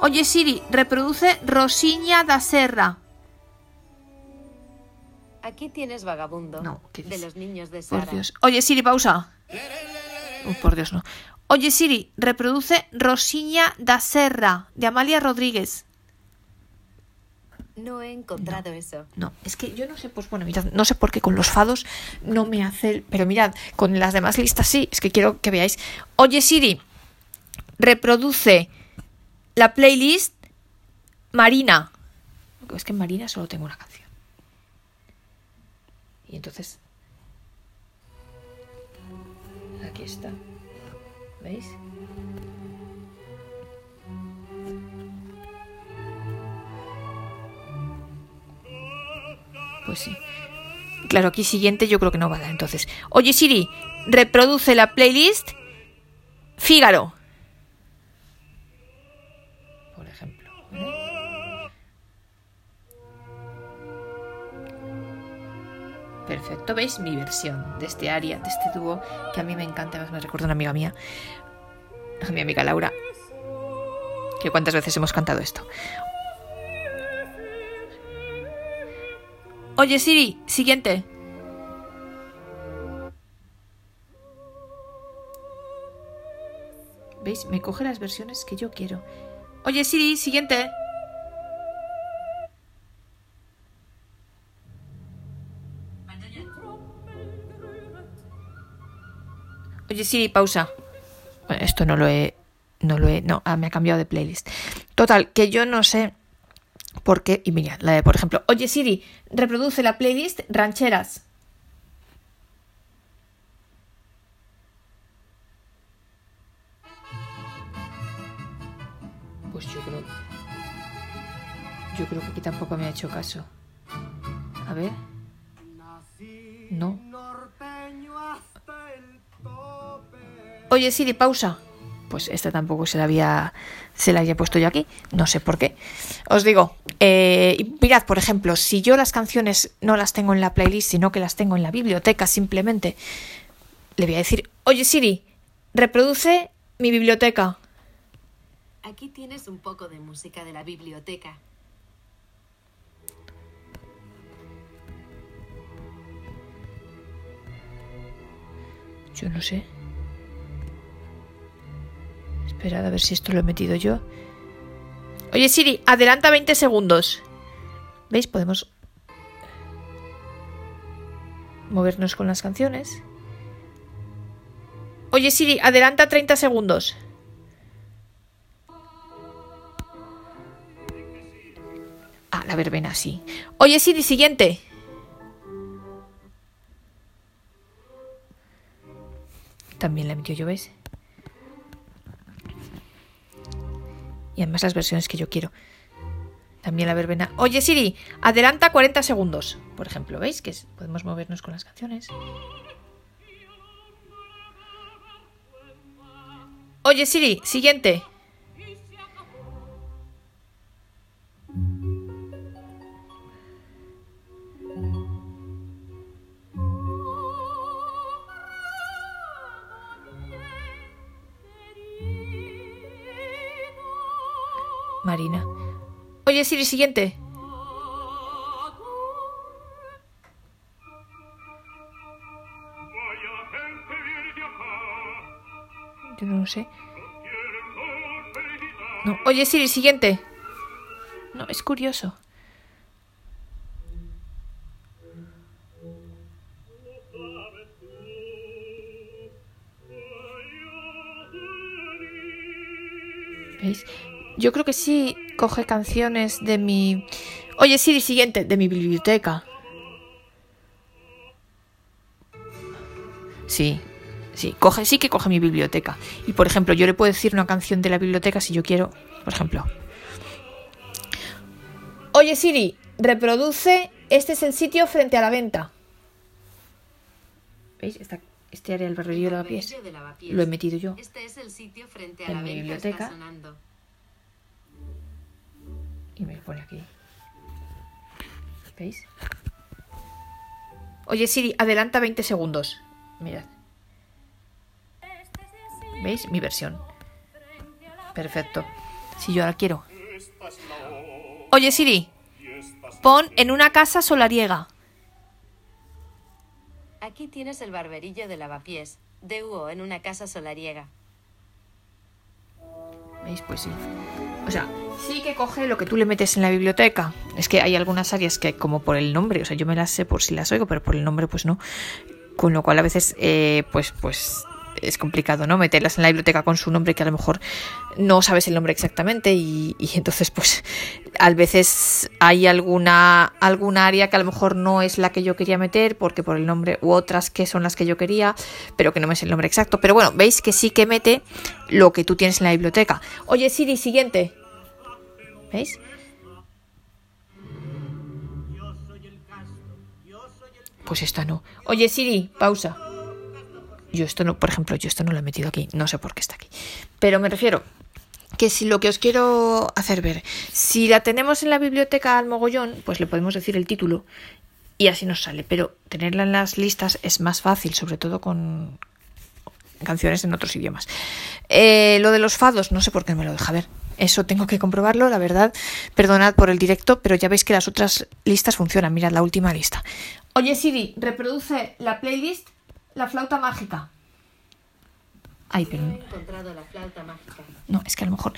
Oye Siri, reproduce Rosiña da Serra. Aquí tienes Vagabundo, No, ¿qué de los niños de Por Sara. Dios. Oye Siri, pausa. Oh, por Dios, no. Oye Siri, reproduce Rosiña da Serra, de Amalia Rodríguez. No he encontrado eso. No, es que yo no sé, pues bueno, mirad, no sé por qué con los fados no me hace, pero mirad, con las demás listas sí, es que quiero que veáis. Oye Siri, reproduce la playlist Marina. Es que en Marina solo tengo una canción. Y entonces... Aquí está. ¿Veis? Pues sí. Claro, aquí siguiente yo creo que no va a dar entonces. Oye Siri, reproduce la playlist Fígaro. Por ejemplo. ¿vale? Perfecto, ¿veis? Mi versión de este aria, de este dúo, que a mí me encanta, además me recuerda a una amiga mía, a mi amiga Laura, que cuántas veces hemos cantado esto. Oye Siri, siguiente. ¿Veis? Me coge las versiones que yo quiero. Oye Siri, siguiente. Oye Siri, pausa. Bueno, esto no lo he... No lo he... No, ah, me ha cambiado de playlist. Total, que yo no sé por qué... Y mira, la de, por ejemplo, oye Siri, reproduce la playlist Rancheras. Pues yo creo... Yo creo que aquí tampoco me ha hecho caso. A ver. No. Oye Siri, pausa. Pues esta tampoco se la había se la había puesto yo aquí. No sé por qué. Os digo, eh, mirad, por ejemplo, si yo las canciones no las tengo en la playlist, sino que las tengo en la biblioteca simplemente, le voy a decir, oye Siri, reproduce mi biblioteca. Aquí tienes un poco de música de la biblioteca. Yo no sé. Esperad a ver si esto lo he metido yo. Oye Siri, adelanta 20 segundos. ¿Veis? Podemos movernos con las canciones. Oye Siri, adelanta 30 segundos. la verbena, sí. Oye, Siri, siguiente. También la metió yo, ¿ves? Y además las versiones que yo quiero. También la verbena. Oye, Siri, adelanta 40 segundos. Por ejemplo, ¿veis? Que podemos movernos con las canciones. Oye, Siri, siguiente. Marina. Oye, Siri, siguiente. Yo no lo sé. No. Oye, Siri, siguiente. No, es curioso. Yo creo que sí coge canciones de mi... Oye, Siri, siguiente, de mi biblioteca. Sí, sí, coge, sí que coge mi biblioteca. Y por ejemplo, yo le puedo decir una canción de la biblioteca si yo quiero, por ejemplo. Oye, Siri, reproduce. Este es el sitio frente a la venta. ¿Veis? Esta, este área del barberillo de lavapiés. Barberillo de lavapiés. Lo he metido yo. Este es el sitio frente a En la mi venta. biblioteca. Está sonando. Y me pone aquí. ¿Veis? Oye, Siri, adelanta 20 segundos. Mirad. ¿Veis? Mi versión. Perfecto. Si yo ahora quiero. Oye, Siri, pon en una casa solariega. Aquí tienes el barberillo de lavapiés. De Hugo en una casa solariega. ¿Veis? Pues sí. O sea, sí que coge lo que tú le metes en la biblioteca. Es que hay algunas áreas que como por el nombre, o sea, yo me las sé por si las oigo, pero por el nombre pues no. Con lo cual a veces eh, pues pues es complicado, ¿no? Meterlas en la biblioteca con su nombre que a lo mejor no sabes el nombre exactamente y, y entonces pues a veces hay alguna alguna área que a lo mejor no es la que yo quería meter porque por el nombre u otras que son las que yo quería pero que no me es el nombre exacto pero bueno veis que sí que mete lo que tú tienes en la biblioteca oye Siri siguiente ¿veis? pues esta no oye Siri pausa yo esto no, por ejemplo, yo esto no lo he metido aquí, no sé por qué está aquí. Pero me refiero que si lo que os quiero hacer ver, si la tenemos en la biblioteca al mogollón, pues le podemos decir el título y así nos sale. Pero tenerla en las listas es más fácil, sobre todo con canciones en otros idiomas. Eh, lo de los fados, no sé por qué me lo deja ver. Eso tengo que comprobarlo, la verdad. Perdonad por el directo, pero ya veis que las otras listas funcionan. Mirad la última lista. Oye Siri, reproduce la playlist La flauta mágica. Ay, pero He encontrado la flauta mágica. no, es que a lo mejor.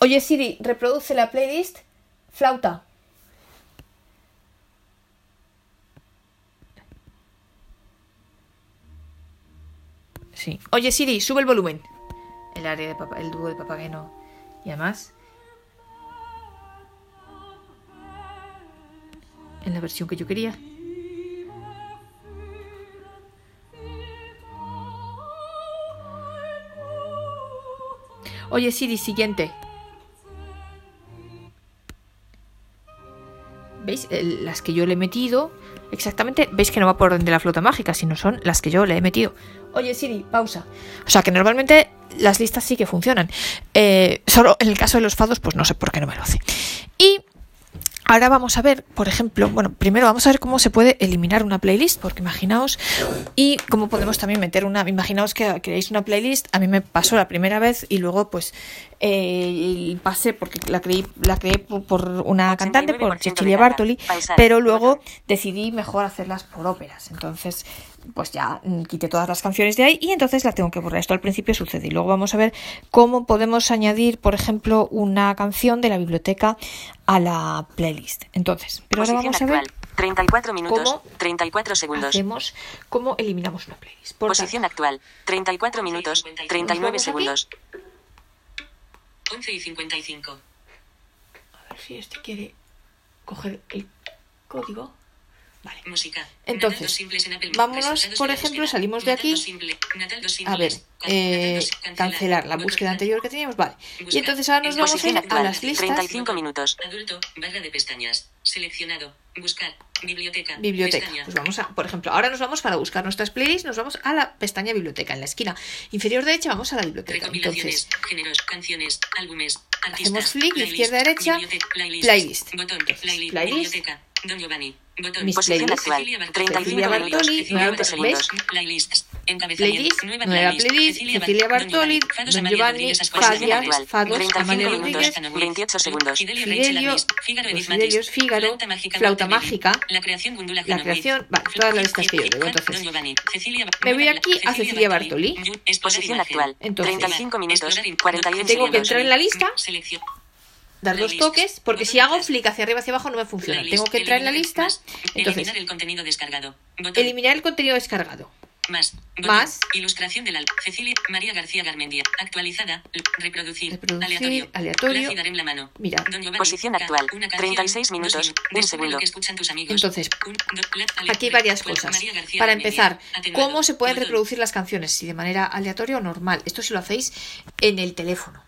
Oye Siri, reproduce la playlist Flauta. Sí. Oye Siri, sube el volumen. El área de papá, el dúo de papageno. Y además. En la versión que yo quería. Oye Siri, siguiente. ¿Veis? El- las que yo le he metido. Exactamente, veis que no va por orden de la flota mágica, sino son las que yo le he metido. Oye Siri, pausa. O sea que normalmente las listas sí que funcionan. Eh, solo en el caso de los fados, pues no sé por qué no me lo hace. Y ahora vamos a ver, por ejemplo, bueno, primero vamos a ver cómo se puede eliminar una playlist, porque imaginaos, y cómo podemos también meter una, imaginaos que creéis una playlist, a mí me pasó la primera vez y luego pues eh, pasé porque la creí, la creé por, por una cantante, por 89% Cecilia. Bartoli, pero luego decidí mejor hacerlas por óperas, entonces pues ya mm, quité todas las canciones de ahí y entonces las tengo que borrar. Esto al principio sucede y luego vamos a ver cómo podemos añadir, por ejemplo, una canción de la biblioteca a la playlist. Entonces, pero ahora vamos a ver actual. 34 minutos. cómo 34 segundos. hacemos, cómo eliminamos una playlist. Por Posición tanto, actual. 34 minutos. 39 vamos aquí. segundos. 11 y 55. a ver si este quiere coger el código. Vale. Música. Entonces, Natal dos simples en Apple vámonos, por ejemplo, búsqueda. salimos de aquí. A ver, eh, cancelar la búsqueda anterior que teníamos, vale. Y entonces ahora nos vamos a ir a las listas. 35 minutos. Adulto, barra de pestañas. Seleccionado. Buscar. Biblioteca. Biblioteca. Pestaña. Pues vamos a, por ejemplo, ahora nos vamos para buscar nuestras playlists, nos vamos a la pestaña biblioteca. En la esquina inferior derecha vamos a la biblioteca. Entonces, géneros, canciones, álbumes, artistas. Hacemos playlist, izquierda, derecha, playlist, playlist. Botón, Entonces, playlist, playlist. Don Giovanni, botón, Mis Posición playlists. actual, Cecilia Bartoli, 35 Bartoli, minutos, Cecilia 20 Bartoli, segundos. Playlists, playlist, nueva nueva playlist, Cecilia Bar- Bartoli, Don Giovanni, Fadias, Fados, 35 Amalia minutos, Rodríguez, 28 segundos. Fidelio, Fidelios, Fígaro, Flauta Mágica, La creación, La vale, todas las listas que yo entonces. Me voy aquí a Cecilia Bartoli. Posición actual, Entonces, 35 minutos, Explorar im- 48 Tengo que entrar en la lista. Dar dos toques, porque si hago flick hacia arriba hacia abajo no me funciona. Playlist. Tengo que entrar en la lista, entonces Eliminar el contenido descargado. Botón. eliminar el contenido descargado. Más. Botón. Más. Ilustración del álbum. Cecilia María García Garmendia. Actualizada. Reproducir. Reproducir, Aleatorio. aleatorio. Placi dar en la mano. Mira. Posición actual, Una canción, 36 dos minutos, un segundo. lo que escuchan tus amigos. Entonces, Un- do- la- ale- Aquí hay varias cosas. María García Para Garmendia. empezar, Atenuado. ¿cómo se pueden reproducir las canciones? Si de manera aleatoria o normal. Esto si lo hacéis en el teléfono.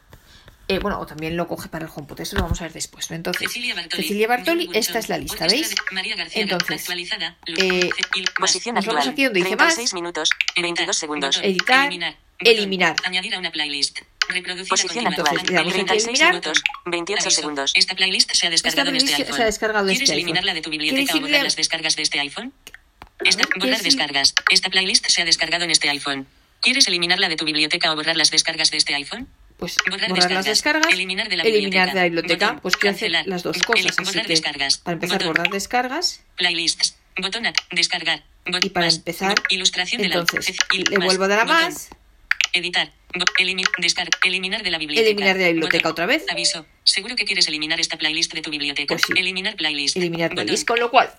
Eh, bueno, o también lo coge para el HomePod. Eso lo vamos a ver después. Entonces, Cecilia Bartoli. Cecilia esta es la lista, ¿veis? de María García Entonces, eh. Posición Nos vamos aquí donde dice más. 36 minutos, 22 segundos. Editar, Eliminar. Añadir a una playlist. Reproducir Posición actual, Entonces, le damos aquí a 36 eliminar. minutos, 28 Aviso. segundos. Esta playlist se ha descargado en este iPhone. se ha descargado en ¿Quieres este eliminarla iPhone. de tu ¿Quieres biblioteca o borrar las descargas de este iPhone? Esta, borrar ¿quieres el- descargas. Esta playlist se ha descargado en este iPhone. ¿Quieres eliminarla de tu biblioteca o borrar las descargas de este iPhone? Pues Borrar borrar las descargas, eliminar de la eliminar biblioteca. de la biblioteca. Botón, Pues hacer cancelar. las dos cosas. Así que, para empezar, Botón. borrar descargas. Playlists. Botón a- descargar. Bot- Y para más. empezar, de la entonces, le vuelvo a dar a más. Editar. Eliminar de la biblioteca. Eliminar de la biblioteca otra vez. Aviso. Seguro que quieres eliminar esta playlist de tu biblioteca. Pues sí. Eliminar playlist. eliminar Botón. playlist. Con lo cual,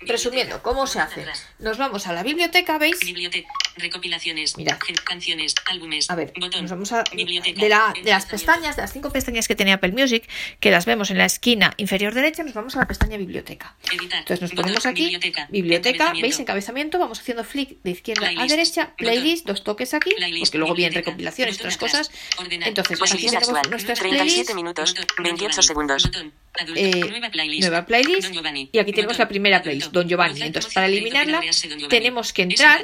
resumiendo, ¿cómo se hace? Nos vamos a la biblioteca, ¿veis? Biblioteca. Recopilaciones. Mirad. gen- Canciones. Álbumes. A ver, Botón. nos vamos a Biblioteca. de, la, de las pestañas, de las cinco pestañas que tenía Apple Music, que las vemos en la esquina inferior derecha, nos vamos a la pestaña biblioteca. Editar. Entonces nos Botón. ponemos aquí, Biblioteca. biblioteca, Encabezamiento. ¿veis? Encabezamiento, vamos haciendo flick de izquierda a derecha, playlist, dos toques aquí, Playlist. porque luego vienen recopilaciones otras atrás. cosas. Ordenar. Entonces, aquí tenemos nuestras 37 playlists, minutos, Botón. 28 Don segundos. Botón. Adulto. Eh, nueva playlist. nueva y aquí tenemos Botón. la primera playlist, Don Giovanni. Entonces, para eliminarla, tenemos que entrar,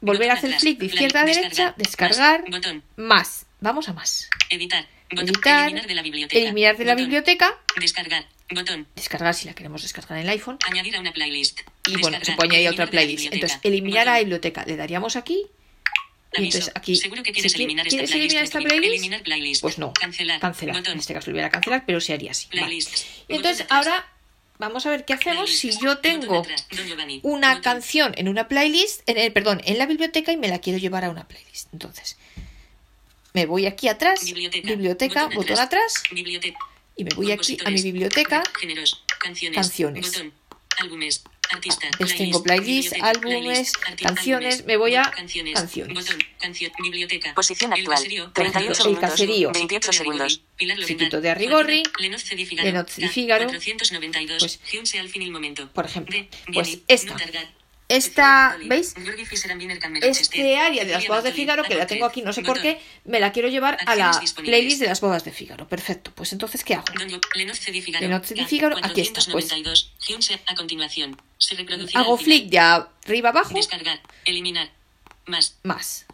volver a hacer flick de izquierda a derecha, descargar. Más. Botón. más. Vamos a más. Editar. Eliminar de la biblioteca. eliminar de la biblioteca, Descargar. Botón. descargar si la queremos descargar en el iPhone. Añadir a una playlist. Y bueno, se puede añadir otra de la playlist. Entonces, eliminar a la biblioteca. Le daríamos aquí. Y entonces aquí, Seguro que quieres qui- eliminar esta ¿quieres playlist. eliminar de esta playlist? Eliminar playlist. Pues no. Cancelar. En este caso lo hubiera cancelar, pero se haría así. Vale. Playlist. Y entonces ahora vamos a ver qué hacemos si yo tengo una canción en una playlist, en el, perdón, en la biblioteca y me la quiero llevar a una playlist. Entonces, me voy aquí atrás, Biblioteca. biblioteca, botón, atrás, Biblioteca. y me voy aquí a mi biblioteca. Géneros. Canciones. Canciones. Botón. Álbumes. Artista. Pues tengo playlist, biblioteca, álbumes, arti- canciones, álbumes, me voy a canciones. canciones. Botón. Canción. Biblioteca. Posición actual, caserío. 38 El minutos, caserío. 28 segundos. De Arrigorri, Figaro, 492, pues, Giunse al fin il momento. por ejemplo, pues esta. Esta, ¿veis? Este área de las bodas de Fígaro, que la tengo aquí, no sé por qué, me la quiero llevar a la playlist de las bodas de Fígaro. Perfecto. Pues entonces, ¿qué hago? Di K, Figaro, aquí está, pues. 492, Giunse a continuación. Se reproducirá Hago flick de arriba abajo, Descargar. Eliminar. Más. más.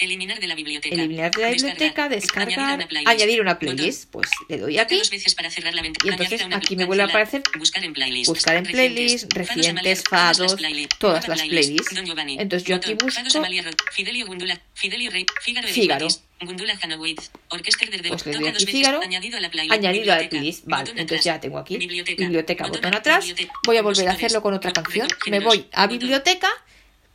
Eliminar de la biblioteca. Eliminar de la biblioteca, descargar, Añadir una playlist. añadir una Botón. playlist. Pues le doy aquí. dos veces para cerrar la ventana. Y entonces aquí me vuelve a aparecer Buscar en playlist. buscar en playlist, recientes, fados, todas las playlists. Entonces yo aquí busco Fígaro Pues le doy aquí Fígaro, añadido a la playlist. añadido a la biblioteca, playlist. Vale, entonces ya tengo aquí biblioteca, botón atrás. Voy a volver a hacerlo con otra canción. Me voy a biblioteca.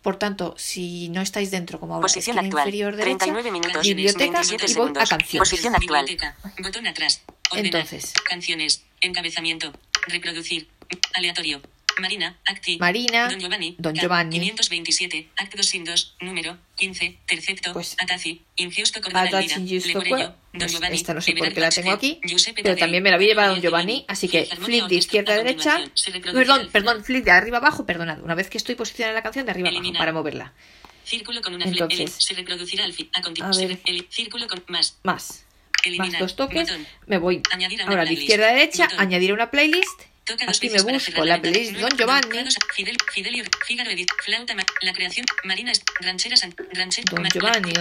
Por tanto, si no estáis dentro, como ahora, Posición actual, inferior derecha, 39 minutos, biblioteca 27 y voy a canciones. Posición actual. Biblioteca, botón atrás. Ordenar, Entonces. Canciones. Encabezamiento. Reproducir. Aleatorio. Marina, Acti. Marina, Don Giovanni. Don Giovanni. 527, Act 2 sin 2, número 15, tercepto, Pues- Ataci, Ingiusto Ingiusto Leporello, Don pues Giovanni, esta no sé por qué la tengo aquí, pero también me la voy a llevar a Don Giovanni, así que flick de izquierda a derecha, perdón, perdón, flick de arriba a abajo, perdonad, una vez que estoy posicionada en la canción de arriba abajo para moverla. Círculo con una Entonces- se reproducirá al fin. A continuación. El círculo con más. Más. Más dos toques, me voy ahora de izquierda a derecha, añadir una playlist, aquí me busco la playlist Don Giovanni, Fidel, Fidelio, Fígaro Flauta, La Creación, Marina, Don Giovanni,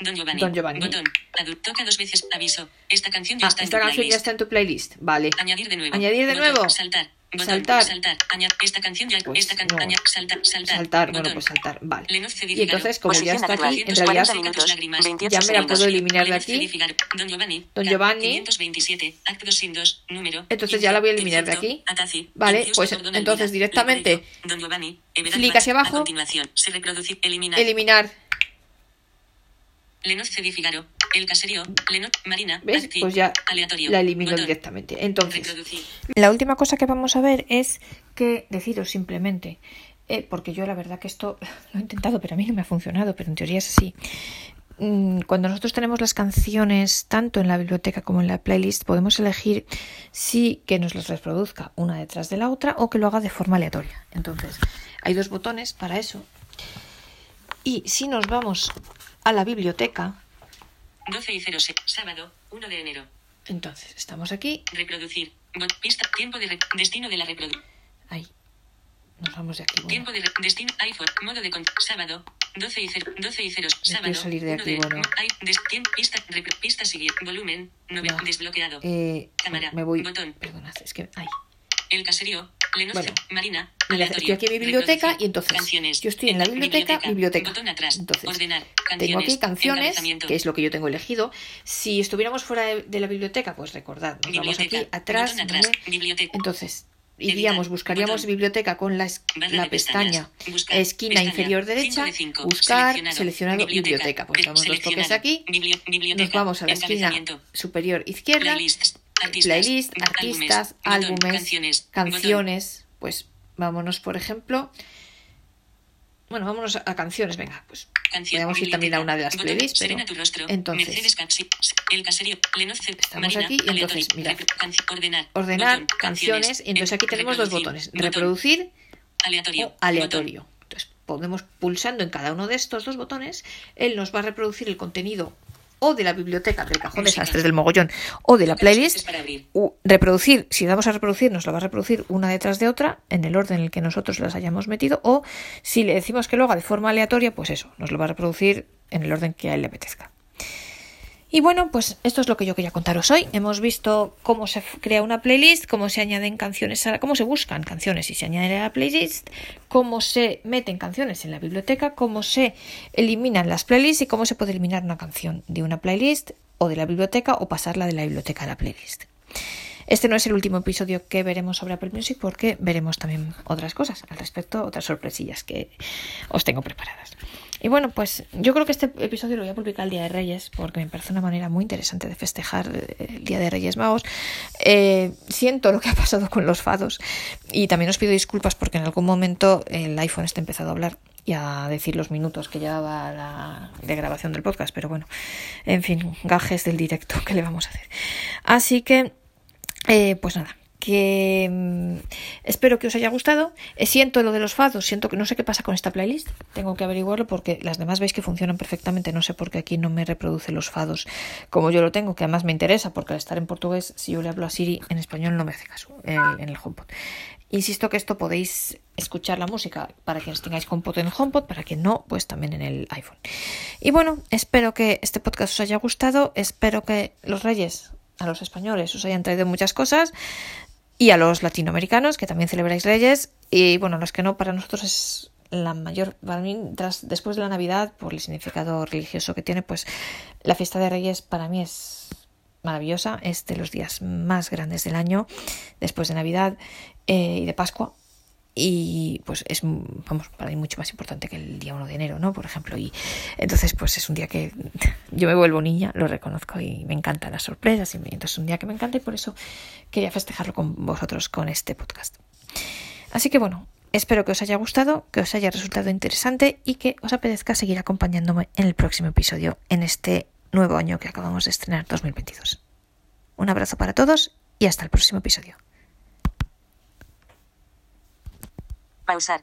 Don Giovanni. Don Giovanni. Botón. Adu- toca dos veces. Aviso. Esta canción ya Ah, está en esta tu canción ya playlist. está en tu playlist, vale. Añadir de nuevo. Añadir de nuevo. Saltar. Botón. Saltar. Saltar. Añad- esta canción ya. Pues esta can- no. saltar. Saltar. Saltar, bueno, pues saltar, vale. Y entonces, como ya está aquí, en realidad 40 minutos, 28 ya me la puedo eliminar de aquí. Don Giovanni. Don Giovanni. 527, acto 2 sin 2, número. Entonces ya la voy a eliminar de aquí. Vale, pues entonces directamente Don Giovanni, clic hacia abajo. A continuación, se reproducir, eliminar. Eliminar, Figaro, El Caserío, Lenoz, Marina, ¿ves? Acti, Pues ya aleatorio. la elimino Botón. directamente. Entonces, Reproducir. La última cosa que vamos a ver es que deciros simplemente, eh, porque yo la verdad que esto lo he intentado, pero a mí no me ha funcionado, pero en teoría es así. Mm, Cuando nosotros tenemos las canciones tanto en la biblioteca como en la playlist, podemos elegir si que nos las reproduzca una detrás de la otra o que lo haga de forma aleatoria. Entonces, hay dos botones para eso. Y si nos vamos a la biblioteca, 12 y 06, sábado, 1 de enero. entonces estamos aquí, Reproducir. Pista, tiempo de destino de la reproducción. ahí. Nos vamos de aquí. bueno. Tiempo de destino iPhone, modo de con sábado, 12 y 0, 12 y 0, sábado. salir de aquí, bueno. pista, pista seguir, volumen, No. desbloqueado. Eh, Cámara, me voy. botón. Perdonad, es que. Ay. El caserío, Bueno. Marina, estoy aquí en mi biblioteca reproducir, y entonces canciones, yo estoy en la biblioteca, biblioteca. Atrás, Entonces, ordenar, tengo aquí canciones, que es lo que yo tengo elegido. Si estuviéramos fuera de, de la biblioteca, pues recordad, nos vamos aquí atrás. atrás. Entonces, iríamos, buscaríamos botón. biblioteca con la, la pestaña, Buscar, esquina pestaña, inferior derecha, de cinco, buscar, seleccionado, seleccionado, biblioteca. Pues damos dos toques aquí, nos vamos a la esquina superior izquierda, artistas, playlist, artistas, álbumes, canciones, canciones, pues vámonos, por ejemplo, bueno, vámonos a, canciones, venga, pues Canción, podemos ir también a una de las playlists, pero entonces. Estamos Marina, aquí y entonces, canci- ordenar, canciones, y entonces aquí tenemos dos botones, reproducir aleatorio, o aleatorio. Entonces, podemos pulsando en cada uno de estos dos botones, él nos va a reproducir el contenido o de la biblioteca del cajón de desastres del mogollón o de la playlist reproducir, si damos a reproducir, nos lo va a reproducir una detrás de otra en el orden en el que nosotros las hayamos metido, o si le decimos que lo haga de forma aleatoria, pues eso, nos lo va a reproducir en el orden que a él le apetezca. Y bueno, pues esto es lo que yo quería contaros hoy. Hemos visto cómo se crea una playlist, cómo se añaden canciones, a la- cómo se buscan canciones y se añaden a la playlist, cómo se meten canciones en la biblioteca, cómo se eliminan las playlists y cómo se puede eliminar una canción de una playlist o de la biblioteca o pasarla de la biblioteca a la playlist. Este no es el último episodio que veremos sobre Apple Music porque veremos también otras cosas al respecto, otras sorpresillas que os tengo preparadas. Y bueno, pues yo creo que este episodio lo voy a publicar el Día de Reyes porque me parece una manera muy interesante de festejar eh, el Día de Reyes Magos. Eh, siento lo que ha pasado con los fados y también os pido disculpas porque en algún momento el iPhone está empezado a hablar y a decir los minutos que llevaba la de grabación del podcast, pero bueno, en fin, gajes del directo, ¿qué le vamos a hacer? Así que eh, pues nada, que mm, espero que os haya gustado. Eh, siento lo de los fados, siento que no sé qué pasa con esta playlist. Tengo que averiguarlo porque las demás veis que funcionan perfectamente. No sé por qué aquí no me reproduce los fados como yo lo tengo, que además me interesa porque al estar en portugués, si yo le hablo a Siri en español no me hace caso en el, en el HomePod. Insisto que esto podéis escuchar la música para quienes tengáis HomePod en el HomePod, para quien no, pues también en el iPhone. Y bueno, espero que este podcast os haya gustado, espero que los reyes a los españoles. Os hayan traído muchas cosas. Y a los latinoamericanos que también celebráis Reyes y bueno, los que no, para nosotros es la mayor, para mí, tras, después de la Navidad, por el significado religioso que tiene, pues la fiesta de Reyes para mí es maravillosa, es de los días más grandes del año, después de Navidad eh, y de Pascua. Y pues es vamos para mí mucho más importante que el día 1 de enero no por ejemplo. Y entonces pues es un día que yo me vuelvo niña lo reconozco y me encantan las sorpresas y entonces es un día que me encanta y por eso quería festejarlo con vosotros con este podcast. Así que bueno espero que os haya gustado que os haya resultado interesante y que os apetezca seguir acompañándome en el próximo episodio en este nuevo año que acabamos de estrenar 2022 un abrazo para todos y hasta el próximo episodio Pausar.